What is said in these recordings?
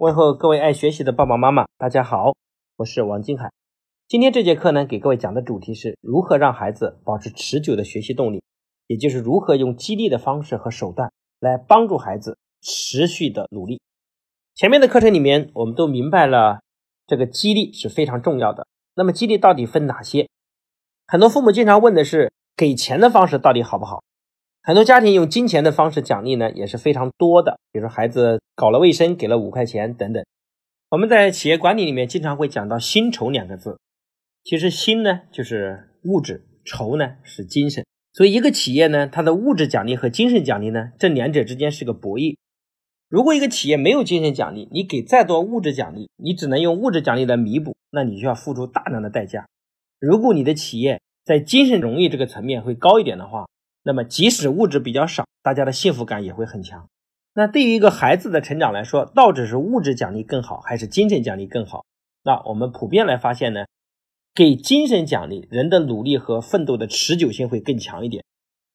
问候各位爱学习的爸爸妈妈，大家好，我是王金海。今天这节课呢，给各位讲的主题是如何让孩子保持持久的学习动力，也就是如何用激励的方式和手段来帮助孩子持续的努力。前面的课程里面，我们都明白了这个激励是非常重要的。那么激励到底分哪些？很多父母经常问的是，给钱的方式到底好不好？很多家庭用金钱的方式奖励呢，也是非常多的。比如说孩子搞了卫生，给了五块钱等等。我们在企业管理里面经常会讲到“薪酬”两个字。其实“薪”呢就是物质，“酬”呢是精神。所以一个企业呢，它的物质奖励和精神奖励呢，这两者之间是个博弈。如果一个企业没有精神奖励，你给再多物质奖励，你只能用物质奖励来弥补，那你就要付出大量的代价。如果你的企业在精神荣誉这个层面会高一点的话，那么，即使物质比较少，大家的幸福感也会很强。那对于一个孩子的成长来说，到底是物质奖励更好，还是精神奖励更好？那我们普遍来发现呢，给精神奖励，人的努力和奋斗的持久性会更强一点。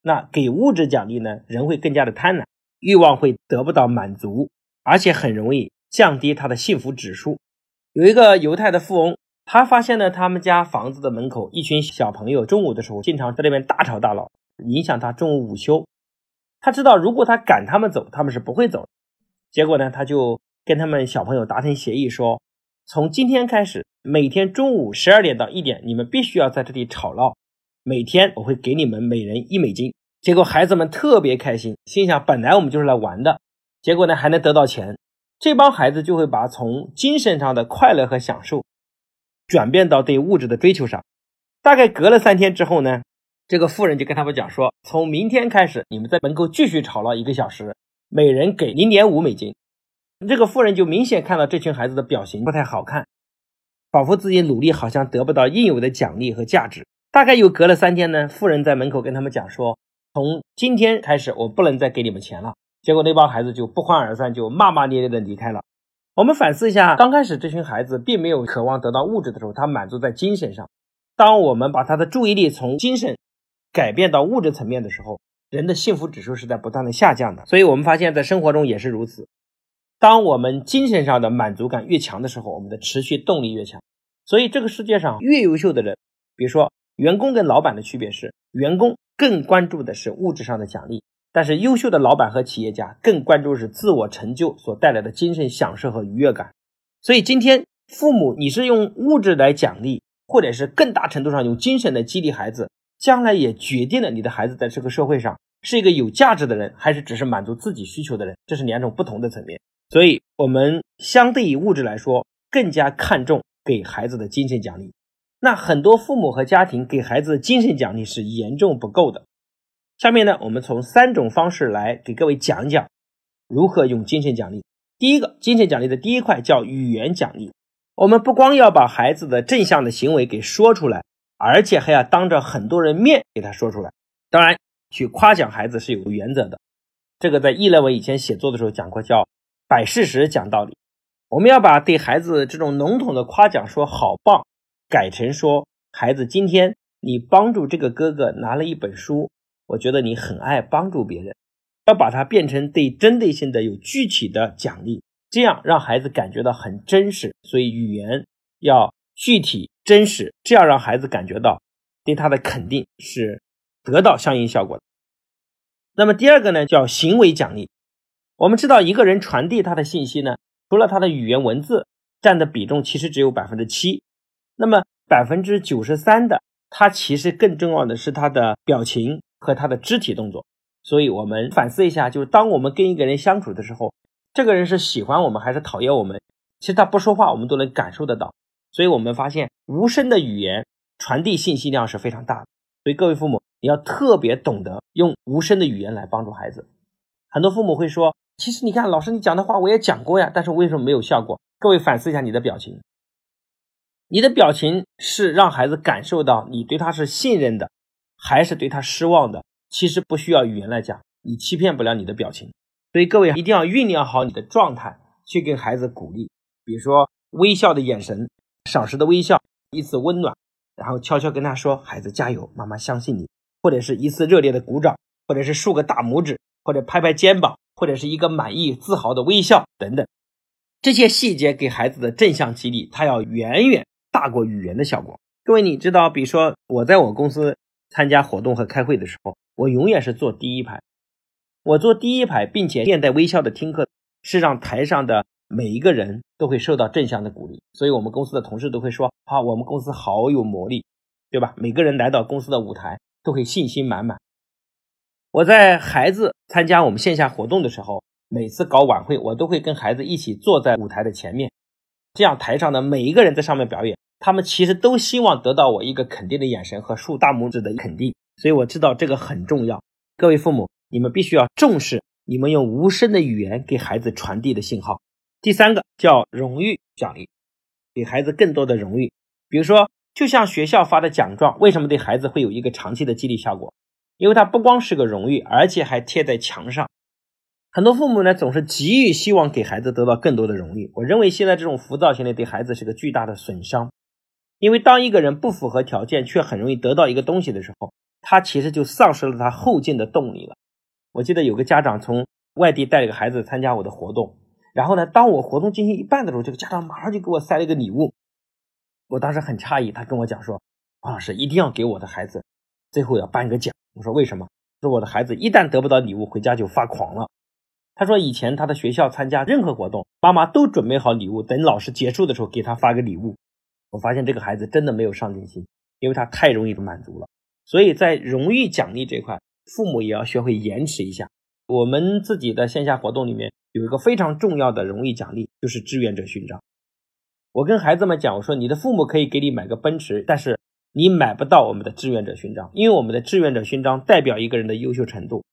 那给物质奖励呢，人会更加的贪婪，欲望会得不到满足，而且很容易降低他的幸福指数。有一个犹太的富翁，他发现呢，他们家房子的门口一群小朋友中午的时候经常在那边大吵大闹。影响他中午午休，他知道如果他赶他们走，他们是不会走。结果呢，他就跟他们小朋友达成协议，说从今天开始，每天中午十二点到一点，你们必须要在这里吵闹。每天我会给你们每人一美金。结果孩子们特别开心，心想本来我们就是来玩的，结果呢还能得到钱。这帮孩子就会把从精神上的快乐和享受转变到对物质的追求上。大概隔了三天之后呢。这个富人就跟他们讲说，从明天开始，你们在门口继续吵闹一个小时，每人给零点五美金。这个富人就明显看到这群孩子的表情不太好看，仿佛自己努力好像得不到应有的奖励和价值。大概又隔了三天呢，富人在门口跟他们讲说，从今天开始，我不能再给你们钱了。结果那帮孩子就不欢而散，就骂骂咧咧的离开了。我们反思一下，刚开始这群孩子并没有渴望得到物质的时候，他满足在精神上。当我们把他的注意力从精神改变到物质层面的时候，人的幸福指数是在不断的下降的。所以，我们发现，在生活中也是如此。当我们精神上的满足感越强的时候，我们的持续动力越强。所以，这个世界上越优秀的人，比如说员工跟老板的区别是，员工更关注的是物质上的奖励，但是优秀的老板和企业家更关注是自我成就所带来的精神享受和愉悦感。所以，今天父母你是用物质来奖励，或者是更大程度上用精神来激励孩子。将来也决定了你的孩子在这个社会上是一个有价值的人，还是只是满足自己需求的人，这是两种不同的层面。所以，我们相对于物质来说，更加看重给孩子的精神奖励。那很多父母和家庭给孩子的精神奖励是严重不够的。下面呢，我们从三种方式来给各位讲讲如何用精神奖励。第一个，精神奖励的第一块叫语言奖励。我们不光要把孩子的正向的行为给说出来。而且还要当着很多人面给他说出来。当然，去夸奖孩子是有原则的。这个在议论文以前写作的时候讲过，叫摆事实讲道理。我们要把对孩子这种笼统的夸奖说好棒，改成说孩子今天你帮助这个哥哥拿了一本书，我觉得你很爱帮助别人。要把它变成对针对性的、有具体的奖励，这样让孩子感觉到很真实。所以语言要。具体真实，这样让孩子感觉到对他的肯定是得到相应效果的。那么第二个呢，叫行为奖励。我们知道，一个人传递他的信息呢，除了他的语言文字占的比重其实只有百分之七，那么百分之九十三的，他其实更重要的是他的表情和他的肢体动作。所以，我们反思一下，就是当我们跟一个人相处的时候，这个人是喜欢我们还是讨厌我们？其实他不说话，我们都能感受得到。所以我们发现，无声的语言传递信息量是非常大的。所以各位父母，你要特别懂得用无声的语言来帮助孩子。很多父母会说：“其实你看，老师你讲的话我也讲过呀，但是为什么没有效果？”各位反思一下你的表情，你的表情是让孩子感受到你对他是信任的，还是对他失望的？其实不需要语言来讲，你欺骗不了你的表情。所以各位一定要酝酿好你的状态，去给孩子鼓励，比如说微笑的眼神。少时的微笑，一次温暖，然后悄悄跟他说：“孩子加油，妈妈相信你。”或者是一次热烈的鼓掌，或者是竖个大拇指，或者拍拍肩膀，或者是一个满意自豪的微笑等等。这些细节给孩子的正向激励，它要远远大过语言的效果。各位，你知道，比如说我在我公司参加活动和开会的时候，我永远是坐第一排。我坐第一排，并且面带微笑的听课，是让台上的每一个人都会受到正向的鼓励。所以，我们公司的同事都会说：“啊，我们公司好有魔力，对吧？”每个人来到公司的舞台，都会信心满满。我在孩子参加我们线下活动的时候，每次搞晚会，我都会跟孩子一起坐在舞台的前面，这样台上的每一个人在上面表演，他们其实都希望得到我一个肯定的眼神和竖大拇指的肯定。所以我知道这个很重要，各位父母。你们必须要重视你们用无声的语言给孩子传递的信号。第三个叫荣誉奖励，给孩子更多的荣誉。比如说，就像学校发的奖状，为什么对孩子会有一个长期的激励效果？因为它不光是个荣誉，而且还贴在墙上。很多父母呢，总是急于希望给孩子得到更多的荣誉。我认为现在这种浮躁心理对孩子是个巨大的损伤。因为当一个人不符合条件，却很容易得到一个东西的时候，他其实就丧失了他后进的动力了。我记得有个家长从外地带了个孩子参加我的活动，然后呢，当我活动进行一半的时候，这个家长马上就给我塞了一个礼物。我当时很诧异，他跟我讲说：“王老师一定要给我的孩子最后要颁个奖。”我说：“为什么？”说我的孩子一旦得不到礼物，回家就发狂了。他说以前他的学校参加任何活动，妈妈都准备好礼物，等老师结束的时候给他发个礼物。我发现这个孩子真的没有上进心，因为他太容易满足了。所以在荣誉奖励这块。父母也要学会延迟一下。我们自己的线下活动里面有一个非常重要的荣誉奖励，就是志愿者勋章。我跟孩子们讲，我说你的父母可以给你买个奔驰，但是你买不到我们的志愿者勋章，因为我们的志愿者勋章代表一个人的优秀程度。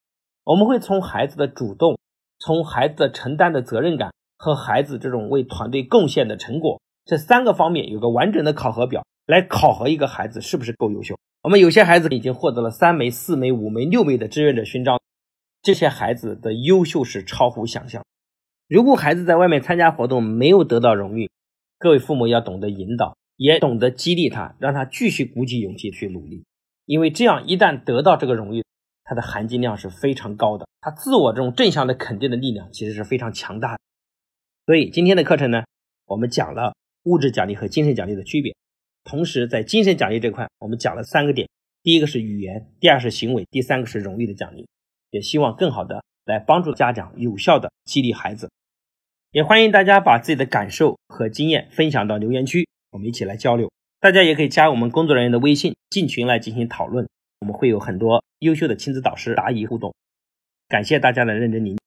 我们会从孩子的主动、从孩子的承担的责任感和孩子这种为团队贡献的成果这三个方面有个完整的考核表来考核一个孩子是不是够优秀。我们有些孩子已经获得了三枚、四枚、五枚、六枚的志愿者勋章，这些孩子的优秀是超乎想象。如果孩子在外面参加活动没有得到荣誉，各位父母要懂得引导，也懂得激励他，让他继续鼓起勇气去努力。因为这样一旦得到这个荣誉，他的含金量是非常高的，他自我这种正向的肯定的力量其实是非常强大的。所以今天的课程呢，我们讲了物质奖励和精神奖励的区别。同时，在精神奖励这块，我们讲了三个点：第一个是语言，第二是行为，第三个是荣誉的奖励。也希望更好的来帮助家长有效的激励孩子。也欢迎大家把自己的感受和经验分享到留言区，我们一起来交流。大家也可以加我们工作人员的微信进群来进行讨论，我们会有很多优秀的亲子导师答疑互动。感谢大家的认真聆听。